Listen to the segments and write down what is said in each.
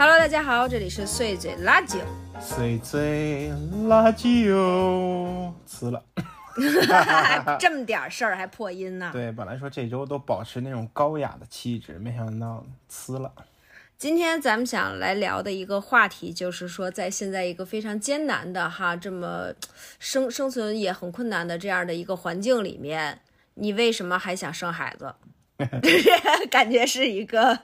Hello，大家好，这里是碎嘴辣酒。碎嘴辣酒，辞了。这么点事儿还破音呢？对，本来说这周都保持那种高雅的气质，没想到呲了。今天咱们想来聊的一个话题，就是说在现在一个非常艰难的哈，这么生生存也很困难的这样的一个环境里面，你为什么还想生孩子？感觉是一个。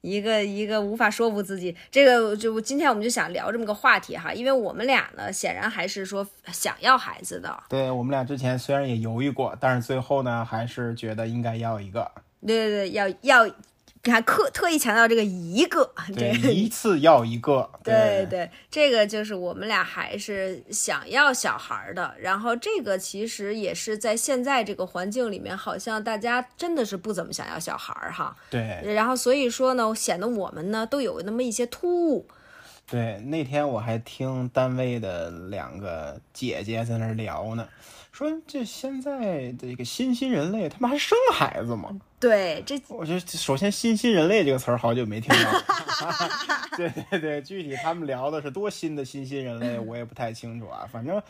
一个一个无法说服自己，这个就今天我们就想聊这么个话题哈，因为我们俩呢，显然还是说想要孩子的。对我们俩之前虽然也犹豫过，但是最后呢，还是觉得应该要一个。对对对，要要。你看，特特意强调这个一个，对，一次要一个，对对，这个就是我们俩还是想要小孩的。然后这个其实也是在现在这个环境里面，好像大家真的是不怎么想要小孩哈。对。然后所以说呢，显得我们呢都有那么一些突兀。对，那天我还听单位的两个姐姐在那聊呢。说这现在的这个新兴人类，他们还生孩子吗？对，这我觉得首先“新新人类”这个词儿好久没听到。对对对，具体他们聊的是多新的新新人类，我也不太清楚啊。反正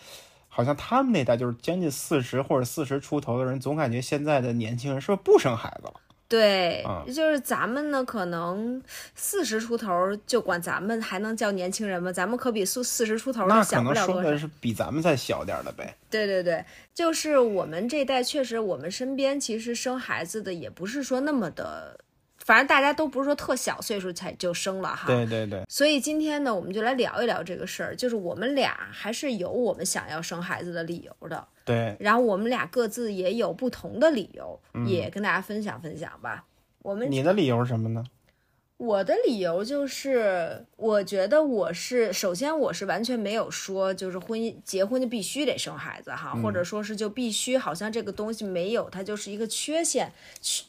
好像他们那代就是将近四十或者四十出头的人，总感觉现在的年轻人是不是不生孩子了？对，就是咱们呢，可能四十出头就管咱们还能叫年轻人吗？咱们可比四四十出头那小不了多少。是比咱们再小点的呗。对对对，就是我们这代确实，我们身边其实生孩子的也不是说那么的。反正大家都不是说特小岁数才就生了哈，对对对。所以今天呢，我们就来聊一聊这个事儿，就是我们俩还是有我们想要生孩子的理由的。对。然后我们俩各自也有不同的理由，也跟大家分享分享吧。我们你的理由是什么呢？我的理由就是，我觉得我是首先我是完全没有说就是婚姻结婚就必须得生孩子哈，或者说是就必须好像这个东西没有它就是一个缺陷，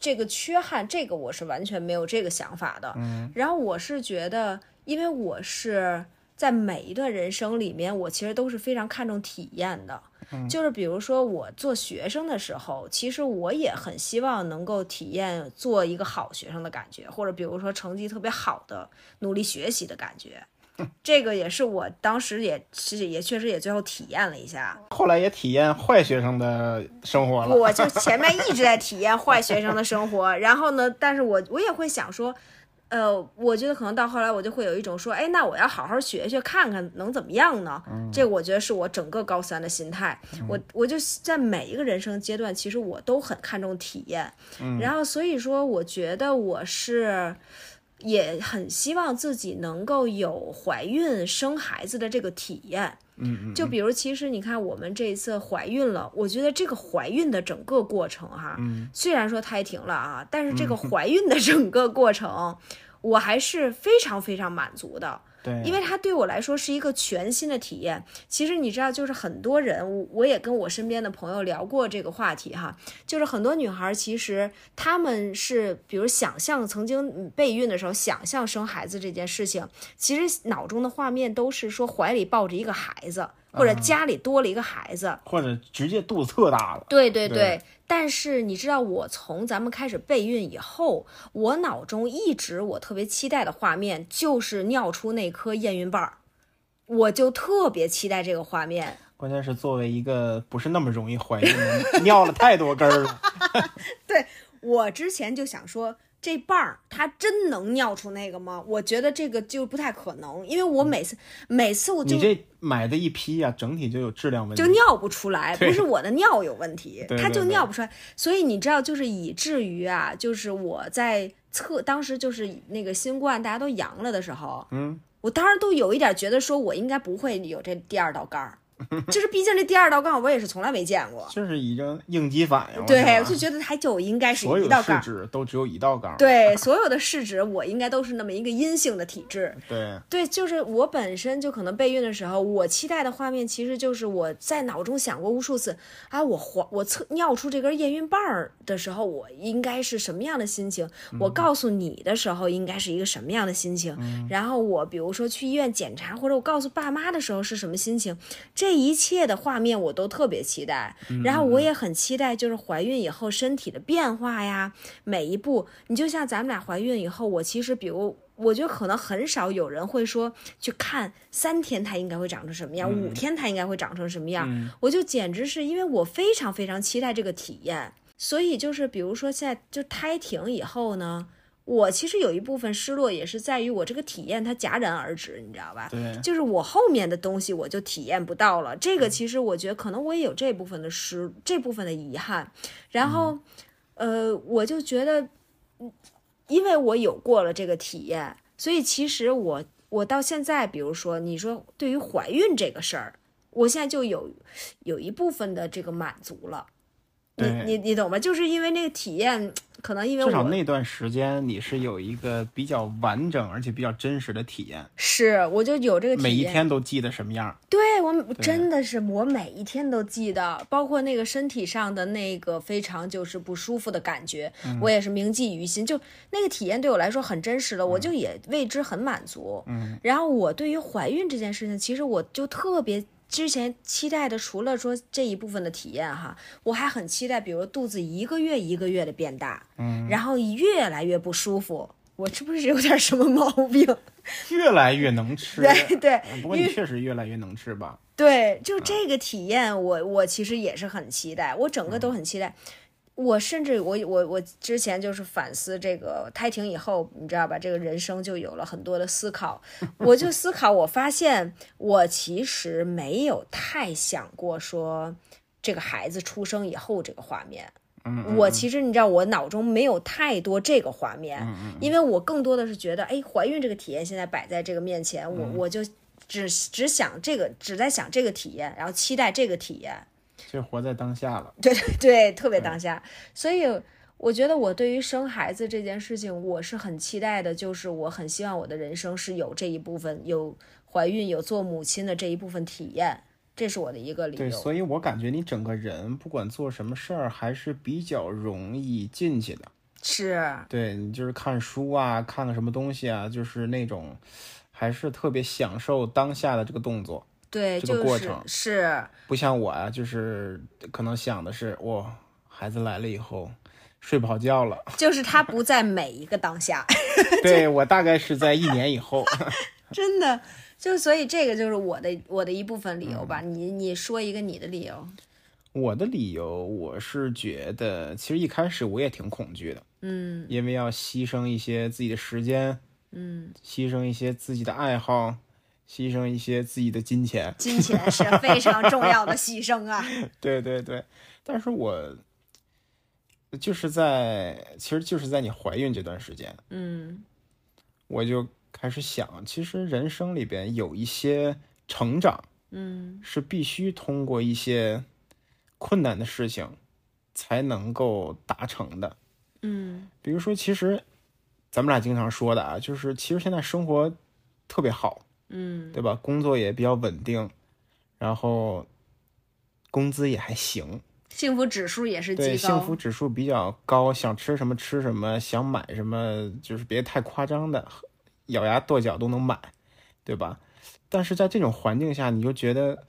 这个缺憾这个我是完全没有这个想法的。嗯，然后我是觉得，因为我是在每一段人生里面，我其实都是非常看重体验的。就是比如说我做学生的时候，其实我也很希望能够体验做一个好学生的感觉，或者比如说成绩特别好的努力学习的感觉。这个也是我当时也其实也确实也最后体验了一下。后来也体验坏学生的生活了。我就前面一直在体验坏学生的生活，然后呢，但是我我也会想说。呃，我觉得可能到后来我就会有一种说，哎，那我要好好学学，看看能怎么样呢？这我觉得是我整个高三的心态。我我就在每一个人生阶段，其实我都很看重体验。然后所以说，我觉得我是也很希望自己能够有怀孕生孩子的这个体验。嗯，就比如，其实你看，我们这一次怀孕了，我觉得这个怀孕的整个过程，哈，虽然说胎停了啊，但是这个怀孕的整个过程，我还是非常非常满足的。对，因为它对我来说是一个全新的体验。其实你知道，就是很多人，我我也跟我身边的朋友聊过这个话题哈，就是很多女孩其实她们是，比如想象曾经备孕的时候，想象生孩子这件事情，其实脑中的画面都是说怀里抱着一个孩子。或者家里多了一个孩子，或者直接肚子特大了。对对对，但是你知道，我从咱们开始备孕以后，我脑中一直我特别期待的画面就是尿出那颗验孕棒儿，我就特别期待这个画面。关键是作为一个不是那么容易怀孕的，尿了太多根儿了。对我之前就想说。这棒儿它真能尿出那个吗？我觉得这个就不太可能，因为我每次每次我就你这买的一批呀，整体就有质量问题，就尿不出来，不是我的尿有问题，它就尿不出来。所以你知道，就是以至于啊，就是我在测当时就是那个新冠大家都阳了的时候，嗯，我当时都有一点觉得说我应该不会有这第二道杠儿。就是，毕竟这第二道杠我也是从来没见过，就是已经应激反应了。对，我就觉得它就应该是一道杠。都只有一道杠。对，所有的试纸我应该都是那么一个阴性的体质。对，对，就是我本身就可能备孕的时候，我期待的画面其实就是我在脑中想过无数次啊，我怀我测尿出这根验孕棒的时候，我应该是什么样的心情？我告诉你的时候，应该是一个什么样的心情？然后我比如说去医院检查，或者我告诉爸妈的时候是什么心情？这。这一切的画面我都特别期待，然后我也很期待，就是怀孕以后身体的变化呀，每一步。你就像咱们俩怀孕以后，我其实比如我觉得可能很少有人会说去看三天它应该会长成什么样，嗯五天它应该会长成什么样。我就简直是因为我非常非常期待这个体验，所以就是比如说现在就胎停以后呢，我其实有一部分失落也是在于我这个体验它戛然而止，你知道吧？对，就是我后面的东西我就体验不到了。这个其实我觉得可能我也有这部分的失，这部分的遗憾。然后，呃，我就觉得，嗯因为我有过了这个体验，所以其实我我到现在，比如说你说对于怀孕这个事儿，我现在就有有一部分的这个满足了。你你你懂吗？就是因为那个体验，可能因为至少那段时间你是有一个比较完整而且比较真实的体验，是我就有这个体验，每一天都记得什么样。对我真的是我每一天都记得，包括那个身体上的那个非常就是不舒服的感觉，我也是铭记于心。就那个体验对我来说很真实了，我就也为之很满足。嗯，然后我对于怀孕这件事情，其实我就特别之前期待的，除了说这一部分的体验哈，我还很期待，比如肚子一个月一个月的变大，嗯，然后越来越不舒服。我是不是有点什么毛病？越来越能吃。对对，不过你确实越来越能吃吧？对，就这个体验，我我其实也是很期待，我整个都很期待。我甚至我我我之前就是反思这个胎停以后，你知道吧，这个人生就有了很多的思考。我就思考，我发现我其实没有太想过说这个孩子出生以后这个画面。嗯，我其实你知道，我脑中没有太多这个画面，因为我更多的是觉得，哎，怀孕这个体验现在摆在这个面前，我我就只只想这个，只在想这个体验，然后期待这个体验。就活在当下了。对对对，特别当下。所以我觉得我对于生孩子这件事情，我是很期待的，就是我很希望我的人生是有这一部分，有怀孕、有做母亲的这一部分体验，这是我的一个理由对，所以我感觉你整个人不管做什么事儿，还是比较容易进去的。是，对你就是看书啊，看个什么东西啊，就是那种，还是特别享受当下的这个动作，对，这个过程是，不像我啊，就是可能想的是，哇，孩子来了以后睡不好觉了。就是他不在每一个当下。对我大概是在一年以后。真的，就所以这个就是我的我的一部分理由吧。你你说一个你的理由。我的理由，我是觉得，其实一开始我也挺恐惧的，嗯因为要牺牲一些自己的时间，嗯，牺牲一些自己的爱好，牺牲一些自己的金钱。金钱是非常重要的牺牲啊。对对对，但是我就是在，其实就是在你怀孕这段时间，嗯我就开始想，其实人生里边有一些成长嗯是必须通过一些困难的事情才能够达成的。嗯比如说，其实咱们俩经常说的啊，就是其实现在生活特别好，嗯对吧？工作也比较稳定，然后工资也还行，幸福指数也是对，极高。幸福指数比较高，想吃什么吃什么，想买什么就是别太夸张的，咬牙跺脚都能买，对吧？但是在这种环境下，你就觉得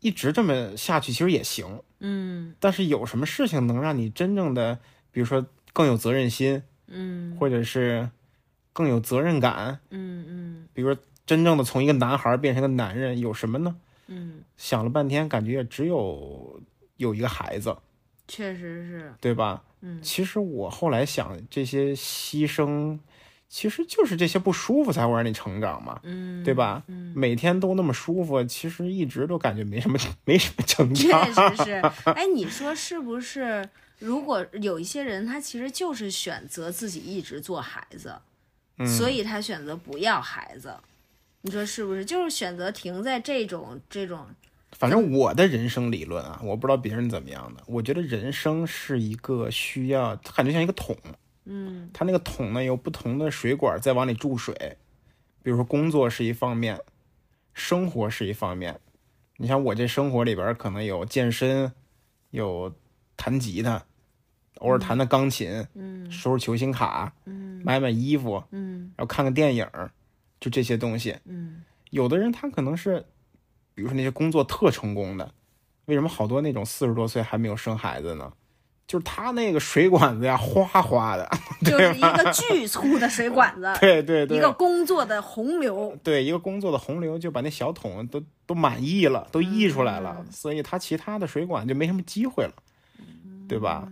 一直这么下去其实也行，嗯但是有什么事情能让你真正的，比如说更有责任心，嗯或者是更有责任感，嗯嗯比如说真正的从一个男孩变成个男人，有什么呢？嗯，想了半天，感觉也只有有一个孩子，确实是。对吧？嗯其实我后来想，这些牺牲，其实就是这些不舒服才会让你成长嘛，嗯，对吧？嗯，每天都那么舒服，其实一直都感觉没什么 没什么成长确。实是。哎，你说是不是？如果有一些人，他其实就是选择自己一直做孩子，嗯所以他选择不要孩子。你说是不是？就是选择停在这种这种，反正我的人生理论啊，我不知道别人怎么样的。我觉得人生是一个需要，它感觉像一个桶，嗯它那个桶呢有不同的水管在往里注水，比如说工作是一方面，生活是一方面。你像我这生活里边可能有健身，有弹吉他，偶尔弹弹钢琴，嗯收拾球星卡，嗯买买衣服，嗯然后看个电影儿，就这些东西。嗯有的人他可能是，比如说那些工作特成功的，为什么好多那种四十多岁还没有生孩子呢？就是他那个水管子呀，哗哗的，就是一个巨粗的水管子，对对对，一个工作的洪流，对一个工作的洪流就把那小桶都都满溢了，都溢出来了，嗯所以他其他的水管就没什么机会了，对吧？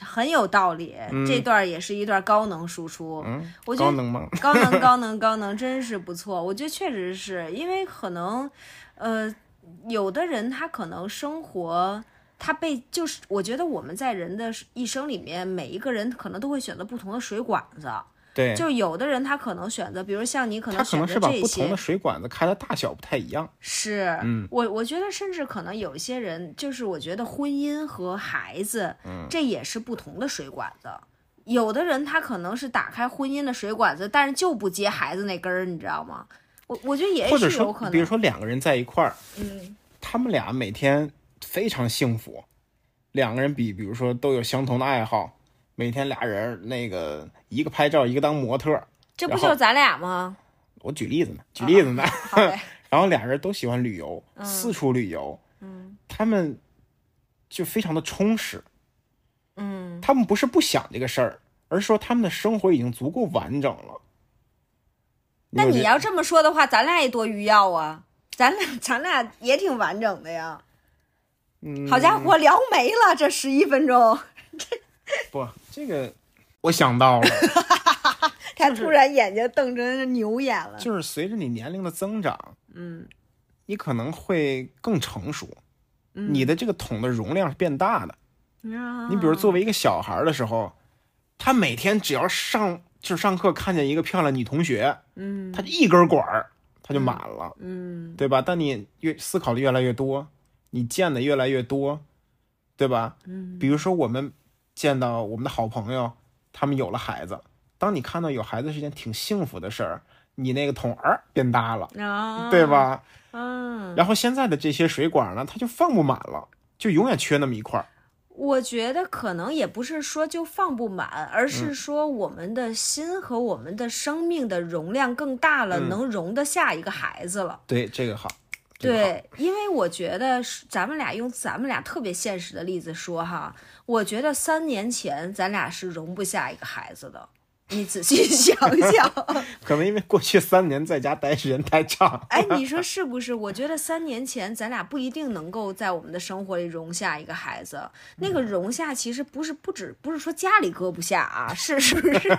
很有道理。这段也是一段高能输出，嗯，我觉得高能吗？高能 高能高能，真是不错。我觉得确实是因为可能，呃，有的人他可能生活。他被就是，我觉得我们在人的一生里面，每一个人可能都会选择不同的水管子。对，就有的人他可能选择，比如像你可能选它可能是把不同的，水管子开的大小不太一样。是，嗯我我觉得甚至可能有一些人，就是我觉得婚姻和孩子，嗯这也是不同的水管子。有的人他可能是打开婚姻的水管子，但是就不接孩子那根儿，你知道吗？我我觉得也是有可，能。比如说两个人在一块儿，嗯，他们俩每天非常幸福，两个人比，比如说都有相同的爱好，每天俩人那个一个拍照，一个当模特。这不就是咱俩吗？我举例子呢，举例子呢。然后俩人都喜欢旅游，四处旅游，嗯他们就非常的充实。嗯，他们不是不想这个事儿，而是说他们的生活已经足够完整了。那你要这么说的话，咱俩也多余要啊，咱俩咱俩也挺完整的呀。嗯好家伙，聊没了这十一分钟，不，这个我想到了，他突然眼睛瞪成牛眼了。就是随着你年龄的增长，嗯你可能会更成熟，嗯你的这个桶的容量是变大的。啊你比如作为一个小孩儿的时候，他每天只要上就是上课看见一个漂亮女同学，嗯他就一根管儿他就满了，嗯对吧？但你越思考的越来越多，你见的越来越多，对吧？嗯比如说我们见到我们的好朋友，他们有了孩子，当你看到有孩子是件挺幸福的事儿，你那个桶儿变大了，啊，对？吧？嗯，然后现在的这些水管呢，它就放不满了，就永远缺那么一块儿。我觉得可能也不是说就放不满，而嗯是说我们的心和我们的生命的容量更大了，嗯能容得下一个孩子了。对，这个好。对，因为我觉得是咱们俩用咱们俩特别现实的例子说哈，我觉得三年前咱俩是容不下一个孩子的。你仔细 想想，可能因为过去三年在家待时间太长。哎，你说是不是？我觉得三年前咱俩不一定能够在我们的生活里容下一个孩子。那个容下其实不是不止不是说家里搁不下啊，是是不是？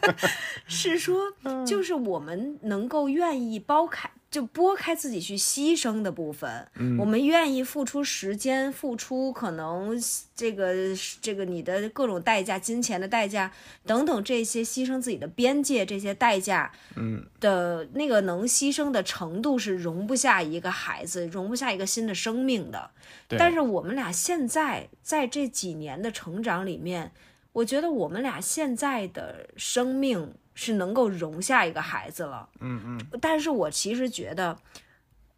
是说就是我们能够愿意包开。就拨开自己去牺牲的部分，我们愿意付出时间，付出可能这个这个你的各种代价，金钱的代价等等这些牺牲自己的边界这些代价，嗯，的那个能牺牲的程度是容不下一个孩子，容不下一个新的生命的。但是我们俩现在在这几年的成长里面，我觉得我们俩现在的生命是能够容下一个孩子了。嗯嗯，但是我其实觉得。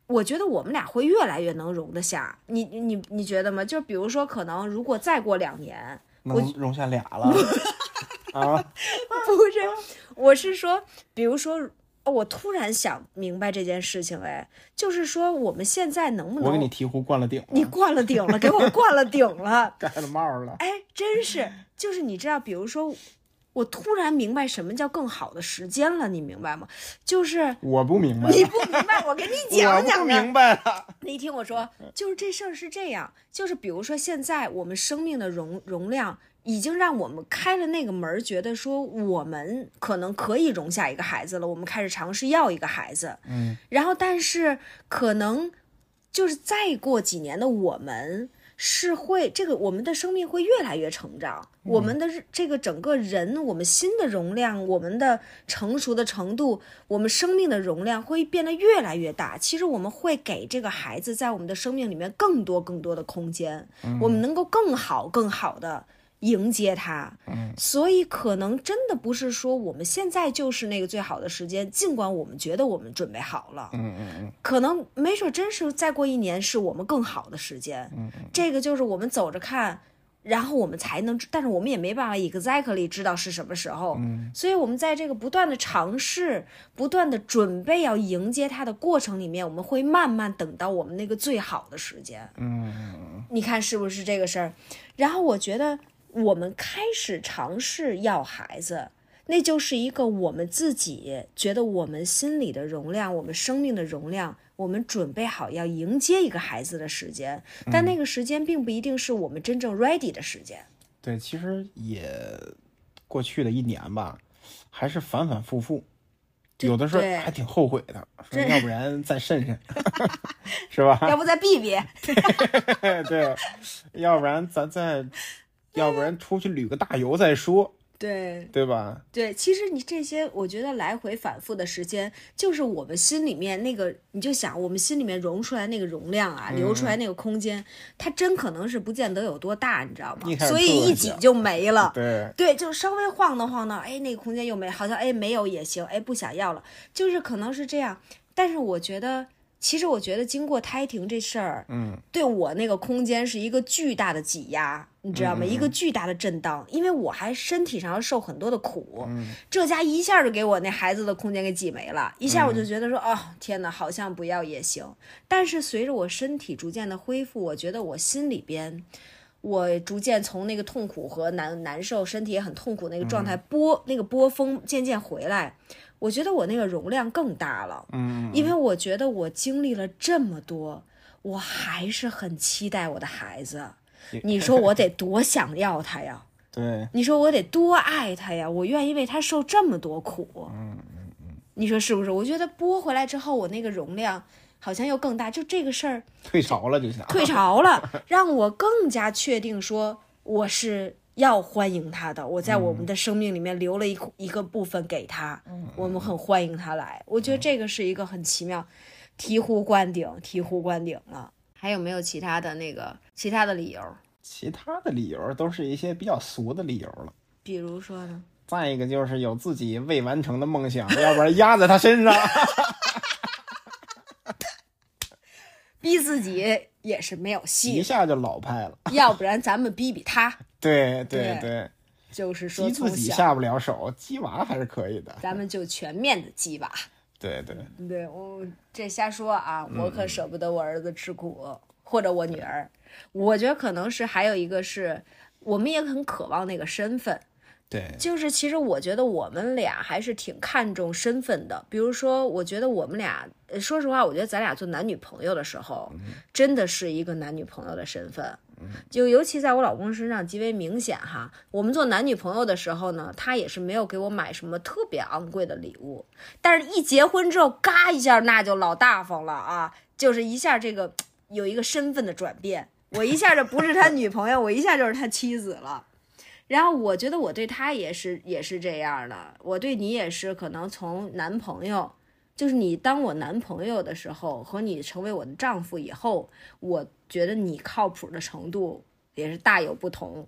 我觉得我们俩会越来越能容得下，你你你觉得吗？就比如说，可能如果再过两年，能容下俩了啊？不是，我是说，比如说，哦我突然想明白这件事情，哎，就是说我们现在能不能，我给你醍醐灌了顶了，你灌了顶了，给我灌了顶了，盖了帽了。哎，真是，就是你知道，比如说，我突然明白什么叫更好的时间了，你明白吗？就是我不明白，你不明白，我给你 讲我不讲啊。明白了。你听我说，就是这事儿是这样，就是比如说现在我们生命的容容量已经让我们开了那个门，觉得说我们可能可以容下一个孩子了，我们开始尝试要一个孩子，嗯，然后但是可能就是再过几年的我们。是会这个我们的生命会越来越成长，我们的这个整个人，我们心的容量，我们的成熟的程度，我们生命的容量会变得越来越大。其实我们会给这个孩子在我们的生命里面更多更多的空间，我们能够更好更好的迎接它。嗯，所以可能真的不是说我们现在就是那个最好的时间，尽管我们觉得我们准备好了，嗯嗯嗯，可能没准真是再过一年是我们更好的时间。嗯这个就是我们走着看，然后我们才能，但是我们也没办法 exactly 知道是什么时候。嗯所以我们在这个不断的尝试、不断的准备要迎接它的过程里面，我们会慢慢等到我们那个最好的时间。嗯你看是不是这个事儿？然后我觉得我们开始尝试要孩子，那就是一个我们自己觉得我们心里的容量，我们生命的容量，我们准备好要迎接一个孩子的时间。但那个时间并不一定是我们真正 ready 的时间。对，其实也过去的一年吧，还是反反复复，有的时候还挺后悔的，说要不然再慎慎，是吧？要不再避避？对，要不然咱再，要不然出去旅个大游再说，对对吧？对，其实你这些，我觉得来回反复的时间，就是我们心里面那个，你就想我们心里面融出来那个容量啊，流出来那个空间，它真可能是不见得有多大，你知道吗所以一挤就没了。对，对，就稍微晃荡晃荡，哎，那个空间又没，好像哎没有也行，哎不想要了，就是可能是这样。但是我觉得，其实我觉得经过胎停这事儿，嗯，对我那个空间是一个巨大的挤压，你知道吗？一个巨大的震荡，因为我还身体上要受很多的苦，这家一下就给我那孩子的空间给挤没了，一下我就觉得说，哦天哪，好像不要也行。但是随着我身体逐渐的恢复，我觉得我心里边。我逐渐从那个痛苦和难难受，身体也很痛苦那个状态波那个波峰渐渐回来，我觉得我那个容量更大了，嗯，因为我觉得我经历了这么多，我还是很期待我的孩子。你说我得多想要他呀？对，你说我得多爱他呀？我愿意为他受这么多苦。嗯你说是不是？我觉得拨回来之后，我那个容量好像又更大。就这个事儿 退潮了就想，退潮了，让我更加确定说我是要欢迎他的。我在我们的生命里面留了一一个部分给他，我们很欢迎他来。我觉得这个是一个很奇妙，醍醐灌顶，醍醐灌顶了。还有没有其他的那个其他的理由？其他的理由都是一些比较俗的理由了。比如说呢？再一个就是有自己未完成的梦想，要不然压在他身上。逼自己也是没有戏一，下就老派了。要不然咱们逼逼他。对对对对，就是说逼自己下不了手，鸡娃还是可以的。咱们就全面的激吧。对对，对我这瞎说啊，我可舍不得我儿子吃苦，或者我女儿。我觉得可能是还有一个是，我们也很渴望那个身份。对，就是其实我觉得我们俩还是挺看重身份的。比如说，我觉得我们俩，呃说实话，我觉得咱俩做男女朋友的时候，真的是一个男女朋友的身份。就尤其在我老公身上极为明显哈。我们做男女朋友的时候呢，他也是没有给我买什么特别昂贵的礼物，但是一结婚之后，嘎一下那就老大方了啊，就是一下这个有一个身份的转变，我一下就不是他女朋友，我一下就是他妻子了。然后我觉得我对他也是也是这样的，我对你也是，可能从男朋友，就是你当我男朋友的时候，和你成为我的丈夫以后，我觉得你靠谱的程度也是大有不同。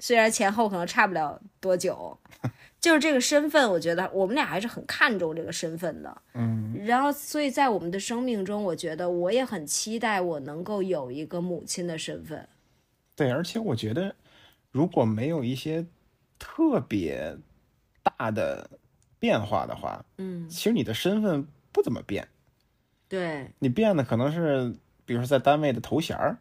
虽然前后可能差不了多久，就是这个身份，我觉得我们俩还是很看重这个身份的。嗯，然后，所以在我们的生命中，我觉得我也很期待我能够有一个母亲的身份。对，而且我觉得，如果没有一些特别大的变化的话，嗯，其实你的身份不怎么变，对，你变的可能是，比如说在单位的头衔儿，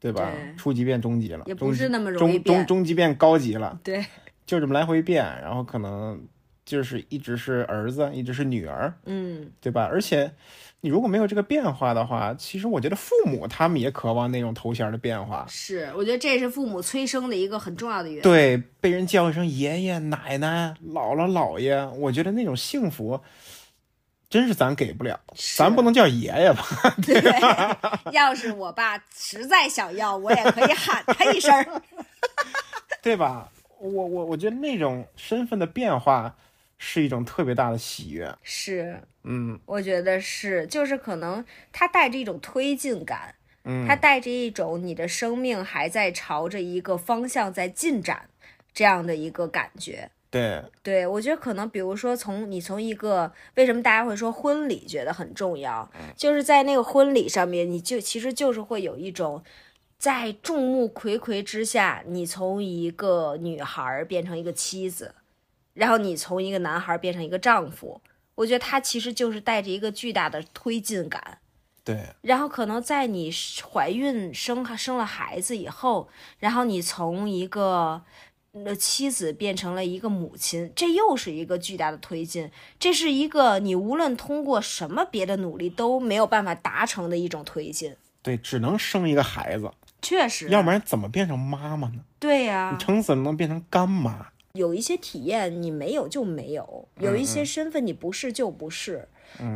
对吧？对。初级变中级了，也不是那么容易中变。中中级变高级了，对，就这么来回变，然后可能就是一直是儿子，一直是女儿，嗯，对吧？而且你如果没有这个变化的话，其实我觉得父母他们也渴望那种头衔的变化。是，我觉得这是父母催生的一个很重要的原因。对，被人叫一声爷爷、奶奶、姥姥、姥爷，我觉得那种幸福，真是咱给不了。咱不能叫爷爷 吧？对，要是我爸实在想要，我也可以喊他一声。对吧？我我我觉得那种身份的变化是一种特别大的喜悦。是，嗯。我觉得是，就是可能它带着一种推进感，嗯，它带着一种你的生命还在朝着一个方向在进展这样的一个感觉。对，对，我觉得可能，比如说从你从一个为什么大家会说婚礼觉得很重要，就是在那个婚礼上面，你就其实就是会有一种在众目睽睽之下，你从一个女孩儿变成一个妻子，然后你从一个男孩儿变成一个丈夫。我觉得他其实就是带着一个巨大的推进感。对，然后可能在你怀孕生生了孩子以后，然后你从一个呃妻子变成了一个母亲，这又是一个巨大的推进。这是一个你无论通过什么别的努力都没有办法达成的一种推进。对，只能生一个孩子，确实，要不然怎么变成妈妈呢？对呀、你撑死了能变成干妈。有一些体验你没有就没有，有一些身份你不是就不是，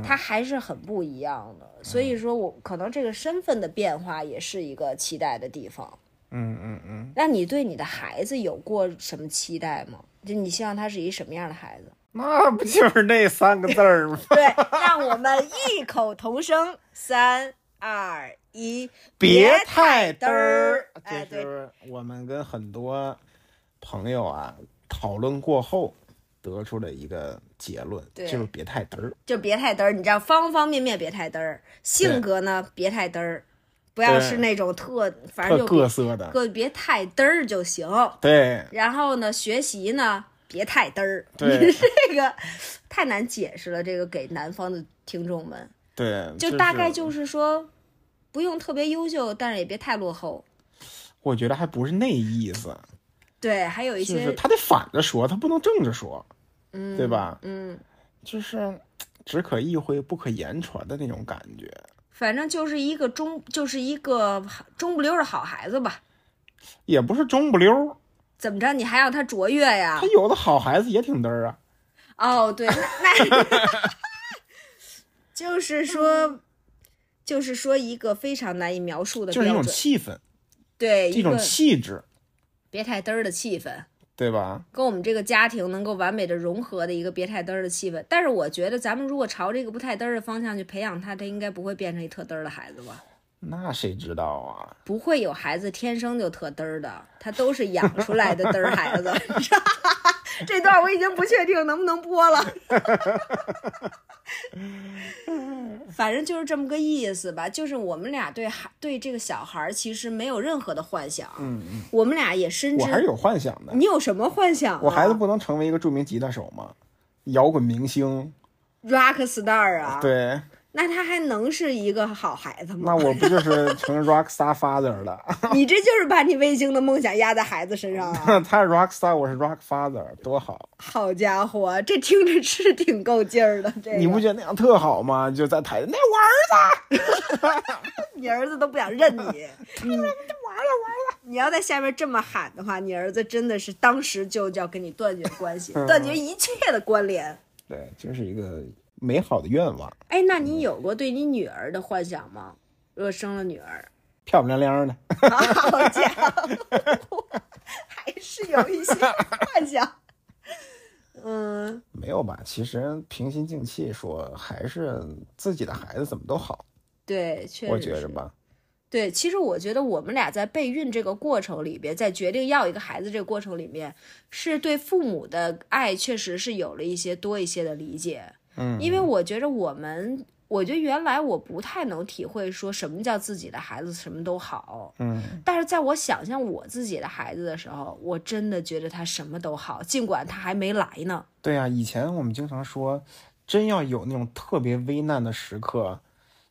它还是很不一样的。所以说我可能这个身份的变化也是一个期待的地方。嗯嗯嗯，那你对你的孩子有过什么期待吗？就你希望他是一什么样的孩子？那不就是那三个字儿吗？对，让我们异口同声，三二一，别太嘚儿。哎，对，这是我们跟很多朋友啊讨论过后得出的一个结论，就是别太嘚儿。就别太嘚儿，你知道，方方面面别太嘚儿，性格呢别太嘚儿，不要是那种特，反正就各色的，个别太嘚儿就行。对然后呢，学习呢别太嘚儿，对这个太难解释了，这个给南方的听众们。对，就大概就是说，不用特别优秀，但是也别太落后。我觉得还不是那意思，对，还有一些，就是他得反着说，他不能正着说，嗯，对吧？嗯，就是只可意会不可言传的那种感觉。反正就是一个中，就是一个中不溜儿的好孩子吧。也不是中不溜，怎么着？你还让他卓越呀他？有的好孩子也挺嘚儿啊。哦，对，那那 就是说，就是说一个非常难以描述的就是一种。气氛，对，一种气质，别太嘚儿的气氛。对吧？跟我们这个家庭能够完美的融合的一个别太嘚儿的气氛。但是我觉得咱们如果朝这个不太嘚儿的方向去培养他，他应该不会变成一特嘚儿的孩子吧？那谁知道啊？不会有孩子天生就特嘚儿的，他都是养出来的嘚儿孩子。这段我已经不确定能不能播了，反正就是这么个意思吧。就是我们俩对孩对这个小孩儿其实没有任何的幻想，嗯嗯，我们俩也深知。我还是有幻想的。你有什么幻想、啊？我孩子不能成为一个著名吉他手吗？摇滚明星，rock star 啊，对，那他还能是一个好孩子吗？那我不就是成 rock star father 了？你这就是把你卫星的梦想压在孩子身上啊！他是 rock star，我是 rock father，多好！好家伙，这听着是挺够劲儿的。这个你不觉得那样特好吗？就在台，那我儿子，你儿子都不想认你，你玩了玩了。你要在下面这么喊的话，你儿子真的是当时就要跟你断绝关系，断绝一切的关联。对，这是一个美好的愿望，哎，那你有过对你女儿的幻想吗？如果生了女儿，漂漂亮亮的。好家伙，还是有一些幻想。嗯，没有吧？其实平心静气说，还是自己的孩子怎么都好，对，确实我觉是着吧。对，其实我觉得我们俩在备孕这个过程里边，在决定要一个孩子这个过程里面，是对父母的爱确实是有了一些多一些的理解。嗯，因为我觉着我们，我觉得原来我不太能体会说什么叫自己的孩子什么都好。嗯，但是在我想象我自己的孩子的时候，我真的觉得他什么都好，尽管他还没来呢。对啊、以前我们经常说，真要有那种特别危难的时刻，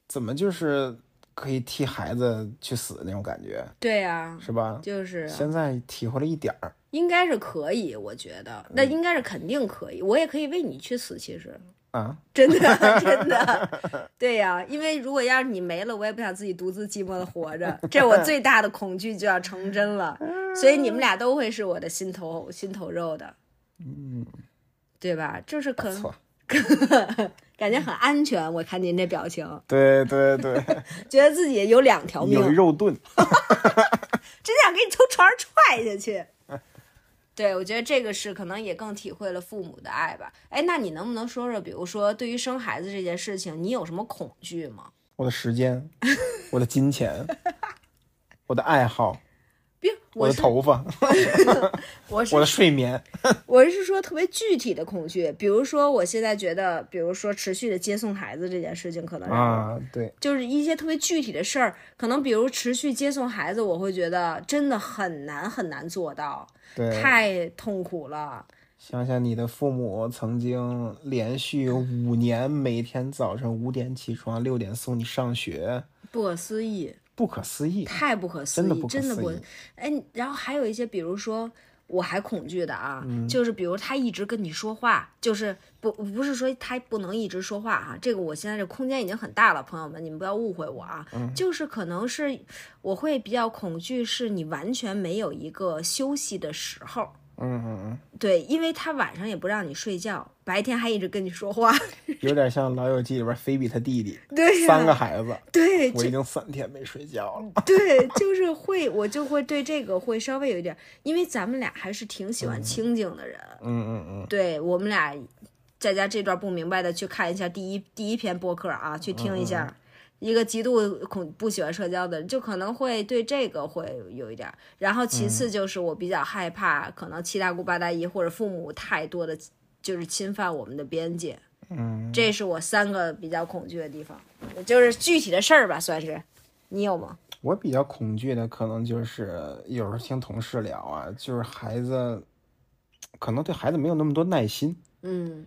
怎么就是可以替孩子去死的那种感觉，对呀、是吧？就是啊现在体会了一点儿，应该是可以，我觉得那应该是肯定可以，我也可以为你去死，其实。啊，真的 真的，对呀、因为如果要是你没了，我也不想自己独自寂寞的活着，这我最大的恐惧就要成真了。所以你们俩都会是我的心头心头肉的，嗯，对吧？就是可不错，感觉很安全。我看您这表情，对对对，觉得自己有两条命，有肉盾，真想给你从床上踹下去。对，我觉得这个是可能也更体会了父母的爱吧。哎，那你能不能说说，比如说对于生孩子这件事情，你有什么恐惧吗？我的时间，我的金钱，我的爱好，别，我我的头发 我是我的睡眠，我是说特别具体的恐惧，比如说我现在觉得，比如说持续的接送孩子这件事情，可能啊，对，就是一些特别具体的事儿，可能比如持续接送孩子，我会觉得真的很难很难做到，对，太痛苦了。想想你的父母曾经连续五年每天早上五点起床，六点送你上学，不可思议，不可思议。太不可思议，真的不。哎，然后还有一些，比如说我还恐惧的啊，嗯就是比如他一直跟你说话，就是不不是说他不能一直说话哈、这个我现在这空间已经很大了，朋友们，你们不要误会我啊，嗯就是可能是我会比较恐惧，是你完全没有一个休息的时候。嗯嗯嗯对，因为他晚上也不让你睡觉，白天还一直跟你说话。嗯，有点像《老友记》里边菲比他弟弟，对呀三个孩子，对，我已经三天没睡觉了。对，就是会，我就会对这个会稍微有一点，因为咱们俩还是挺喜欢清静的人。嗯嗯嗯，对我们俩，在家这段不明白的去看一下第一第一篇播客啊，去听一下。一个极度恐不喜欢社交的人，就可能会对这个会有一点儿。然后其次就是我比较害怕，可能七大姑八大姨或者父母太多的，就是侵犯我们的边界。嗯，这是我三个比较恐惧的地方，就是具体的事儿吧，算是。你有吗？我比较恐惧的可能就是有时候听同事聊啊，就是孩子可能对孩子没有那么多耐心。嗯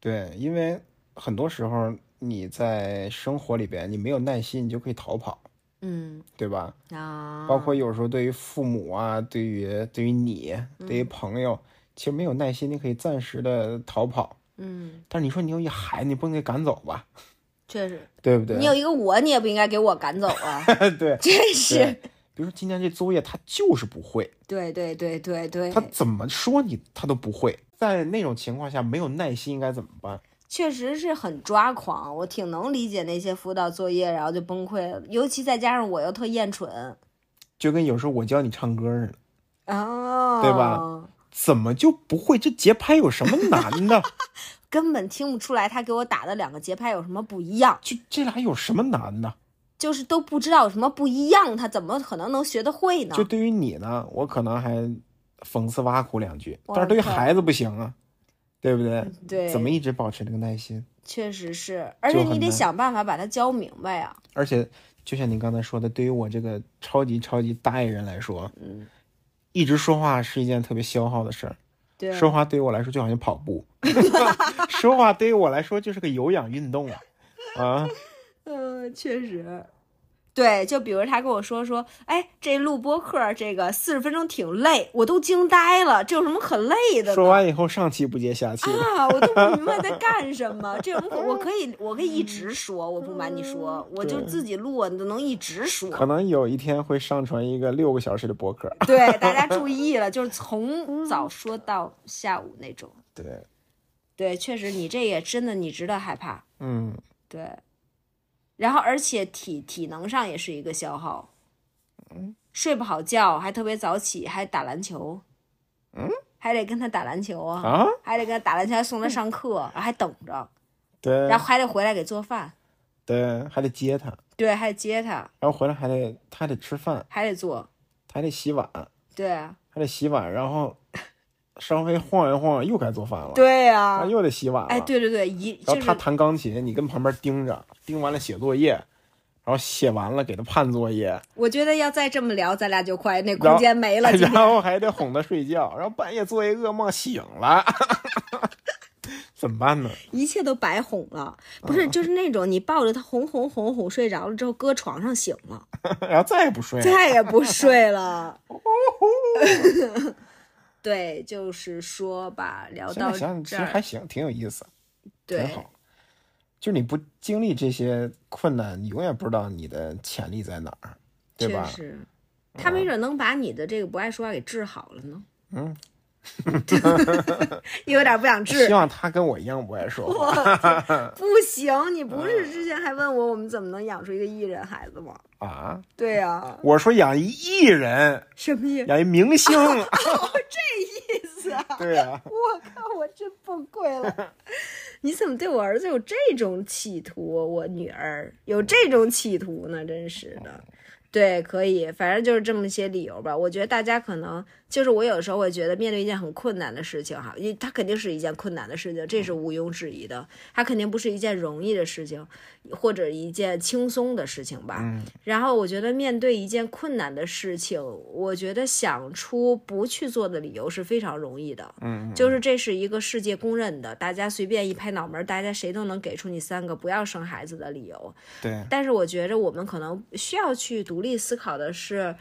对，因为很多时候你在生活里边，你没有耐心，你就可以逃跑，嗯对吧？啊，包括有时候对于父母啊，对于对于你，对于朋友，其实没有耐心，你可以暂时的逃跑。嗯，但是你说你有一孩子，你不能给赶走吧？确实，对不对？你有一个我，你也不应该给我赶走啊，对 真是。比如说今天这作业他就是不会，对对对对对，他怎么说你他都不会。在那种情况下，没有耐心应该怎么办？确实是很抓狂，我挺能理解那些辅导作业然后就崩溃了，尤其再加上我又特厌蠢，就跟有时候我教你唱歌似的，哦，对吧？怎么就不会？这节拍有什么难的？根本听不出来他给我打的两个节拍有什么不一样，就这俩有什么难的？就是都不知道有什么不一样，他怎么可能能学得会呢就？对于你呢，我可能还讽刺挖苦两句，但是对于孩子不行啊，对不对？对，怎么一直保持这个耐心？确实是，而且你得想办法把它教明白啊。而且就像您刚才说的，对于我这个超级超级大爷人来说，嗯，一直说话是一件特别消耗的事儿。对，说话对于我来说就好像跑步，说话对于我来说就是个有氧运动啊 啊！嗯，确实。对，就比如他跟我说说，哎，这录播课这个四十分钟挺累，我都惊呆了，这有什么可累的？说完以后上气不接下气，啊，我都不明白在 干什么。这有什么可？我可以，我可以一直说，我不瞒你说，我就自己录，你都能一直说。可能有一天会上传一个六个小时的播客。对，大家 注意了，就是从早说到下午那种。对，对，确实，你这也真的，你值得害怕。嗯，对，然后而且体体能上也是一个消耗，嗯。睡不好觉，还特别早起，还打篮球，嗯，还得跟他打篮球啊，啊，还得跟他打篮球，还送他上课，然后还等着，对。然后还得回来给做饭，对，还得接他，对，还得接他，然后回来还得他还得吃饭，还得做，他还得洗碗，对啊，还得洗碗，然后稍微晃一晃又该做饭了，对呀，啊，又得洗碗了。哎，对对对，一然后他弹钢琴，你跟旁边盯着，盯完了写作业，然后写完了给他判作业，我觉得要再这么聊，咱俩就快那空间没了。今然后还得哄他睡觉，然后半夜做一噩梦醒了，怎么办呢？一切都白哄了，不是，就是那种你抱着他哄哄哄哄睡着了之后，搁床上醒了。然后再也不睡了。再也不睡了。对，就是说吧，聊到这儿，实还行，挺有意思，挺好。就你不经历这些困难，你永远不知道你的潜力在哪儿，对吧？确实，他没准能把你的这个不爱说话给治好了呢。嗯，有点不想治希，望他跟我一样不爱说话。不行，你不是之前还问我我们怎么能养出一个艺人孩子吗？啊！对呀、我说养一艺人，什么意养一明星，这意思啊？对呀、我靠，我真崩溃了！你怎么对我儿子有这种企图？我女儿有这种企图呢？真是的。对，可以，反正就是这么些理由吧。我觉得大家可能就是我有时候会觉得面对一件很困难的事情哈，因为它肯定是一件困难的事情，这是毋庸置疑的。它肯定不是一件容易的事情，或者一件轻松的事情吧。嗯然后我觉得面对一件困难的事情，我觉得想出不去做的理由是非常容易的。嗯，就是这是一个世界公认的，大家随便一拍脑门，大家谁都能给出你三个不要生孩子的理由。对，但是我觉着我们可能需要去独立思考的是，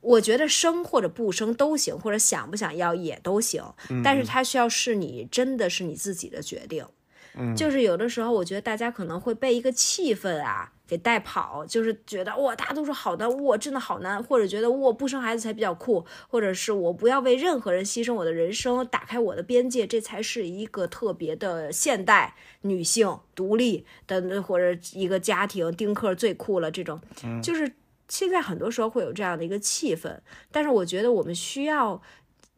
我觉得生或者不生都行，或者想不想要也都行，但是它需要是你真的是你自己的决定。嗯。就是有的时候，我觉得大家可能会被一个气氛啊给带跑，就是觉得哇，大家都说好的，哇，真的好难，或者觉得我不生孩子才比较酷，或者是我不要为任何人牺牲我的人生，打开我的边界，这才是一个特别的现代女性独立的，或者一个家庭丁克最酷了这种，就是现在很多时候会有这样的一个气氛，但是我觉得我们需要。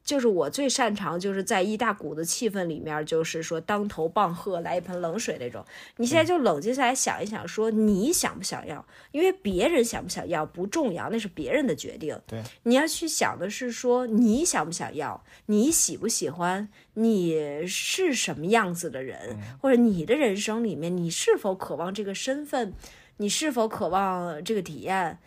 就是我最擅长，就是在一大股子气氛里面，就是说当头棒喝，来一盆冷水那种。你现在就冷静下来想一想，说你想不想要？因为别人想不想要不重要，那是别人的决定。对，你要去想的是说你想不想要，你喜不喜欢，你是什么样子的人，或者你的人生里面你是否渴望这个身份，你是否渴望这个体验，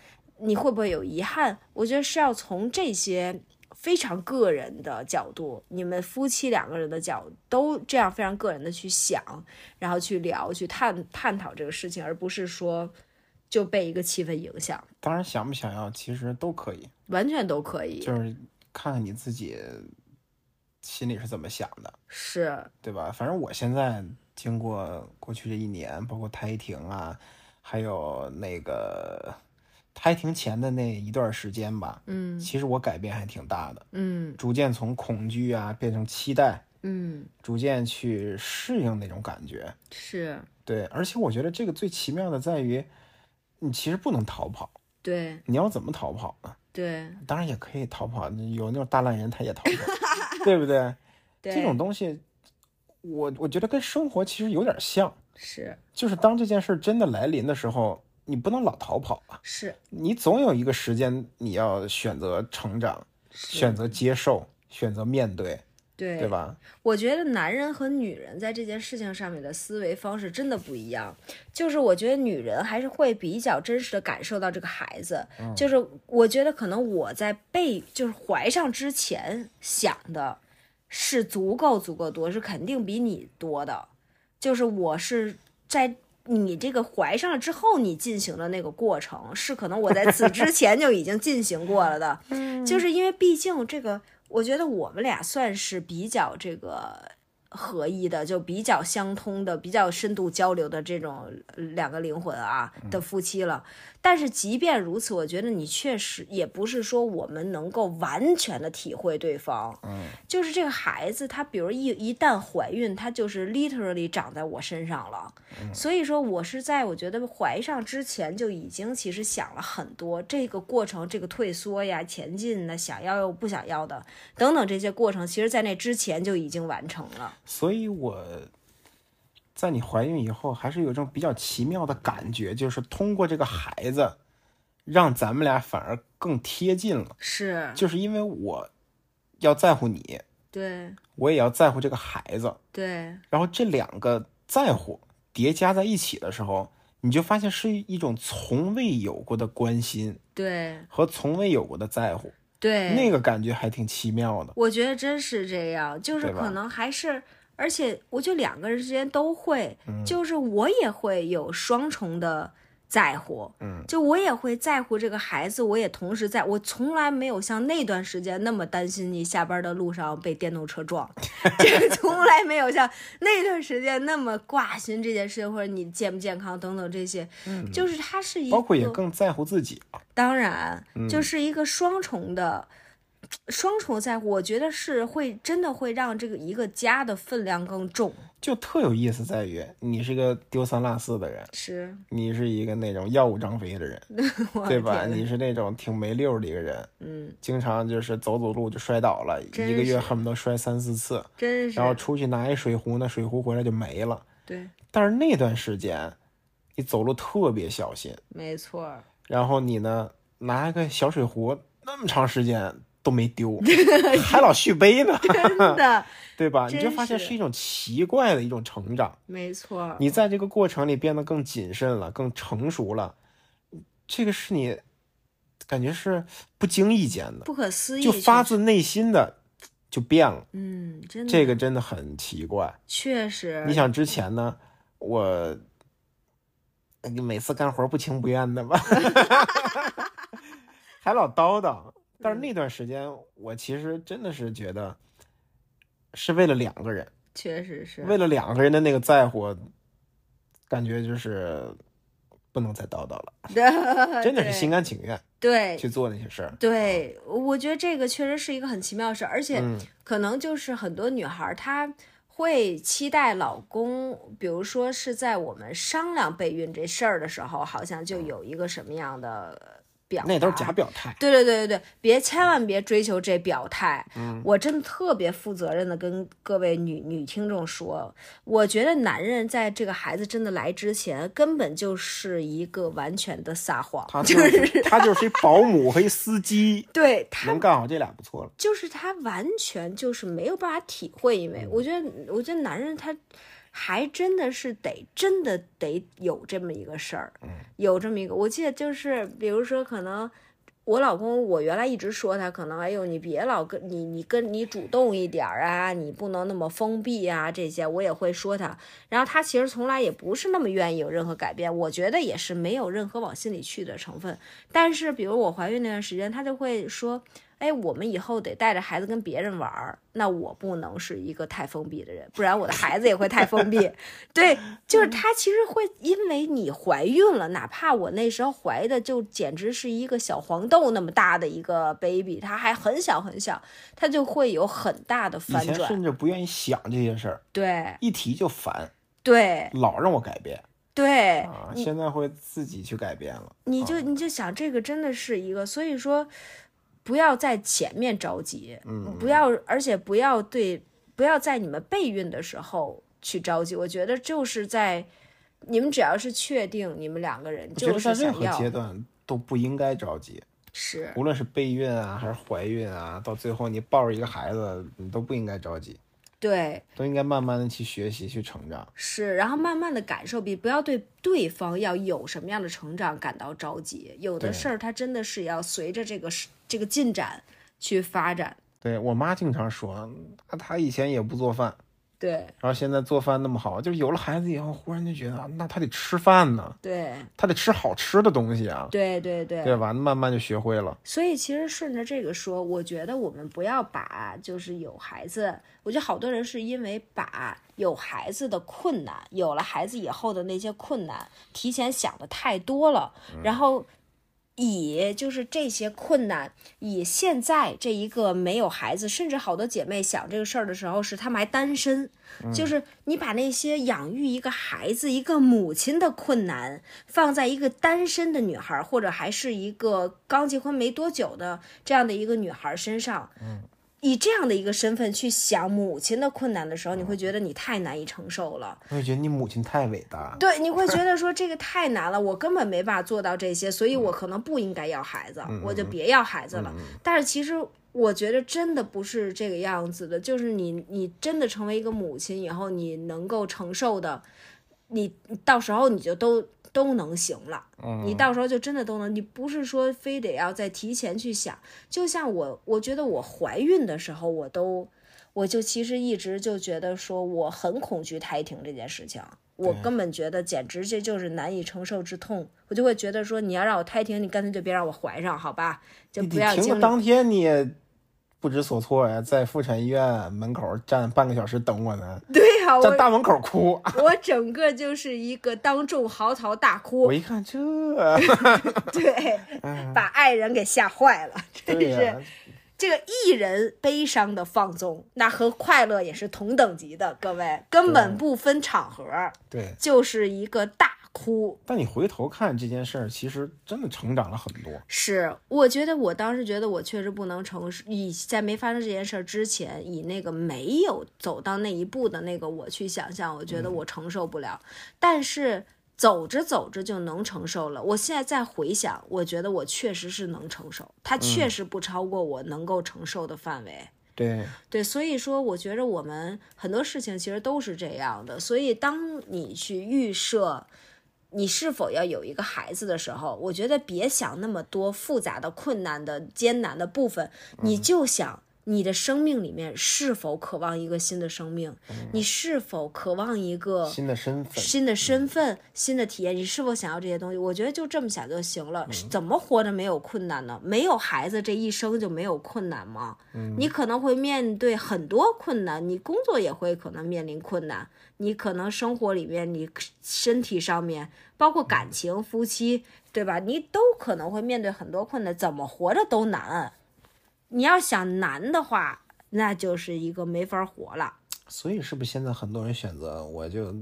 你会不会有遗憾？我觉得是要从这些。非常个人的角度，你们夫妻两个人的角都这样非常个人的去想，然后去聊、去探探讨这个事情，而不是说就被一个气氛影响，当然想不想要其实都可以，完全都可以。就是看看你自己心里是怎么想的，是，对吧？反正我现在经过过去这一年，包括胎停啊，还有那个胎停前的那一段时间吧，嗯其实我改变还挺大的，嗯逐渐从恐惧啊变成期待，嗯，逐渐去适应那种感觉。是对，而且我觉得这个最奇妙的在于，你其实不能逃跑，对你要怎么逃跑呢？对当然也可以逃跑，有那种大烂人他也逃跑，对不对？对，这种东西，我我觉得跟生活其实有点像，是就是当这件事真的来临的时候，你不能老逃跑啊，是你总有一个时间你要选择成长，选择接受，选择面对，对对吧？我觉得男人和女人在这件事情上面的思维方式真的不一样。就是我觉得女人还是会比较真实的感受到这个孩子，就是我觉得可能我在被就是怀上之前想的是足够足够多，是肯定比你多的。就是我是在你这个怀上了之后，你进行的那个过程，是可能我在此之前就已经进行过了的。就是因为毕竟这个，我觉得我们俩算是比较这个合一的，就比较相通的、比较深度交流的这种呃两个灵魂啊的夫妻了。但是即便如此，我觉得你确实也不是说我们能够完全的体会对方。嗯，就是这个孩子，他比如一一旦怀孕，他就是 literally 长在我身上了。嗯所以说我是在我觉得怀上之前就已经其实想了很多这个过程，这个退缩呀、前进呢、想要又不想要的等等这些过程，其实在那之前就已经完成了。所以我在你怀孕以后，还是有一种比较奇妙的感觉，就是通过这个孩子，让咱们俩反而更贴近了，是。就是因为我要在乎你，对。我也要在乎这个孩子，对。然后这两个在乎叠加在一起的时候，你就发现是一种从未有过的关心对。和从未有过的在乎，对，那个感觉还挺奇妙的。我觉得真是这样，就是可能还是，而且我觉得两个人之间都会，嗯。就是我也会有双重的在乎，嗯，就我也会在乎这个孩子，我也同时在，我从来没有像那段时间那么担心你下班的路上被电动车撞，这个从来没有像那段时间那么挂心这件事，或者你健不健康等等这些，嗯。就是他是一个，包括也更在乎自己了。当然，就是一个双重的、双重在乎。我觉得是会真的会让这个一个家的分量更重。就特有意思在于，你是个丢三落四的人，是，你是一个那种耀武张飞的人，对吧？你是那种挺没溜的一个人，嗯，经常就是走走路就摔倒了，一个月恨不得摔三四次，真是然后出去拿一水壶，那水壶回来就没了。对，但是那段时间，你走路特别小心，没错，然后你呢，拿一个小水壶那么长时间都没丢，还老续杯呢，真的，对吧？你就发现是是一种奇怪的一种成长。没错，你在这个过程里变得更谨慎了，更成熟了，这个是你感觉是不经意间的，不可思议，就发，自内心的就变了。嗯，真的，这个真的很奇怪。确实，你想之前呢，我你每次干活不情不愿的吧，还老叨叨。但是那段时间，我其实真的是觉得是为了两个人，确实是，为了两个人的那个在乎，感觉就是不能再叨叨了，真的是心甘情愿对。去做那些事儿。对，我觉得这个确实是一个很奇妙的事儿，而且嗯，可能就是很多女孩儿她会期待老公，比如说是在我们商量备孕这事儿的时候，好像就有一个什么样的那都是假表态。对对对对对，别千万别追求这表态。嗯，我真的特别负责任的跟各位女女听众说，我觉得男人在这个孩子真的来之前，根本就是一个完全的撒谎，他就就是他就是一保姆和一司机，对他能干好这俩不错了。就是他完全就是没有办法体会，因嗯为我觉得，我觉得男人他还真的是得真的得有这么一个事儿，嗯有这么一个，我记得就是比如说可能。我老公，我原来一直说他可能，哎呦，你别老跟你，你跟你主动一点儿啊，你不能那么封闭啊，这些我也会说他。然后他其实从来也不是那么愿意有任何改变，我觉得也是没有任何往心里去的成分。但是比如我怀孕那段时间，他就会说，哎，我们以后得带着孩子跟别人玩儿，那我不能是一个太封闭的人，不然我的孩子也会太封闭。对，就是他其实会因为你怀孕了，哪怕我那时候怀的就简直是一个小黄豆那么大的一个 baby，他还很小很小，他就会有很大的反转。甚至不愿意想这些事儿，对一提就烦，对老让我改变对，啊！现在会自己去改变了。你就你就想这个真的是一个，所以说不要在前面着急，嗯，不要，而且不要对，不要在你们备孕的时候去着急。我觉得就是在你们只要是确定你们两个人就是得在任何想要，阶段都不应该着急，是。无论是备孕啊还是怀孕啊，到最后你抱着一个孩子，你都不应该着急，对，都应该慢慢的去学习去成长。是，然后慢慢的感受，比不要对对方要有什么样的成长感到着急。有的事儿它真的是要随着这个时这个进展去发展。对我妈经常说，她她以前也不做饭，对然后现在做饭那么好，就是有了孩子以后，忽然就觉得，啊那他得吃饭呢，对他得吃好吃的东西啊，对对对对吧？慢慢就学会了。所以其实顺着这个说，我觉得我们不要把就是有孩子，我觉得好多人是因为把有孩子的困难，有了孩子以后的那些困难，提前想的太多了，然后。以就是这些困难，以现在这一个没有孩子，甚至好多姐妹想这个事儿的时候，是她们还单身，就是你把那些养育一个孩子、一个母亲的困难，放在一个单身的女孩儿，或者还是一个刚结婚没多久的这样的一个女孩儿身上，以这样的一个身份去想母亲的困难的时候，你会觉得你太难以承受了。你会觉得你母亲太伟大，对，你会觉 得说这个太难了，我根本没办法做到这些，所以我可能不应该要孩子，我就别要孩子了。但是其实我觉得真的不是这个样子的，就是你你真的成为一个母亲以后，你能够承受的，你你到时候你就都都能行了。你到时候就真的都能，你不是说非得要再提前去想。就像我，我觉得我怀孕的时候，我都，我就其实一直就觉得说我很恐惧胎停这件事情，我根本觉得简直这就是难以承受之痛。我就会觉得说，你要让我胎停，你干脆就别让我怀上，好吧？就不要经历。停了当天你也不知所措呀，在妇产医院门口站半个小时等我呢，对呀、我站大门口哭。我整个就是一个当众嚎啕大哭我，一看这，对，把爱人给吓坏了，真是。这个艺人悲伤的放纵，那和快乐也是同等级的，各位根本不分场合，对。就是一个大哭。但你回头看这件事儿，其实真的成长了很多。是，我觉得我当时觉得我确实不能承受，以在没发生这件事儿之前，以那个没有走到那一步的那个我去想象，我觉得我承受不了。但是走着走着就能承受了。我现在再回想，我觉得我确实是能承受，它确实不超过我能够承受的范围。对，对，所以说，我觉着我们很多事情其实都是这样的。所以，当你去预设你是否要有一个孩子的时候，我觉得别想那么多复杂的、困难的、艰难的部分，你就想。你的生命里面是否渴望一个新的生命？你是否渴望一个新的身份、新的身份、新的体验？你是否想要这些东西？我觉得就这么想就行了。怎么活着没有困难呢？没有孩子这一生就没有困难吗？你可能会面对很多困难，你工作也会可能面临困难，你可能生活里面、你身体上面，包括感情、夫妻，对吧？你都可能会面对很多困难，怎么活着都难。你要想难的话，那就是一个没法活了。所以是不是现在很多人选择我就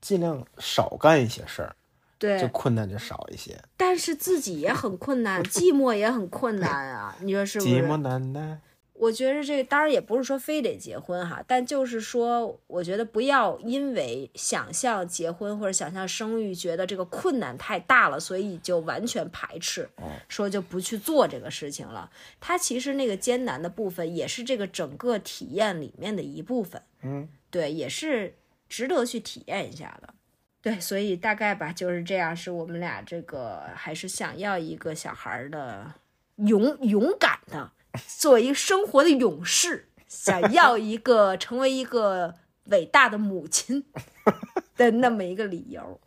尽量少干一些事儿，对，就困难就少一些。但是自己也很困难，寂寞也很困难啊，你说是不是？寂寞难耐。我觉得这当然也不是说非得结婚哈，但就是说，我觉得不要因为想象结婚或者想象生育，觉得这个困难太大了，所以就完全排斥，说就不去做这个事情了。它其实那个艰难的部分，也是这个整个体验里面的一部分。嗯，对，也是值得去体验一下的。对，所以大概吧，就是这样，是我们俩这个还是想要一个小孩的勇勇敢的。作为一个生活的勇士，想要一个成为一个伟大的母亲的那么一个理由，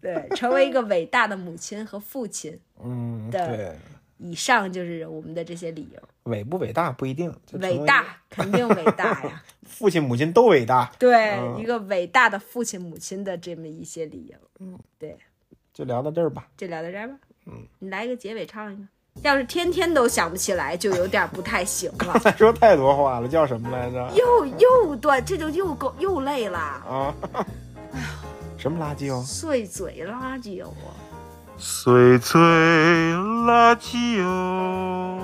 对，成为一个伟大的母亲和父亲，嗯，对，以上就是我们的这些理由。伟不伟大不一定，伟大肯定伟大呀，父亲母亲都伟大。对，一个伟大的父亲母亲的这么一些理由。嗯，对，就聊到这儿吧，就聊到这儿吧。嗯，你来一个结尾唱一个。要是天天都想不起来，就有点不太行了。说太多话了，叫什么来着？又又断，这就又够又累了啊！哎呀，什么垃圾哦？碎嘴垃圾哦！碎嘴垃圾哦！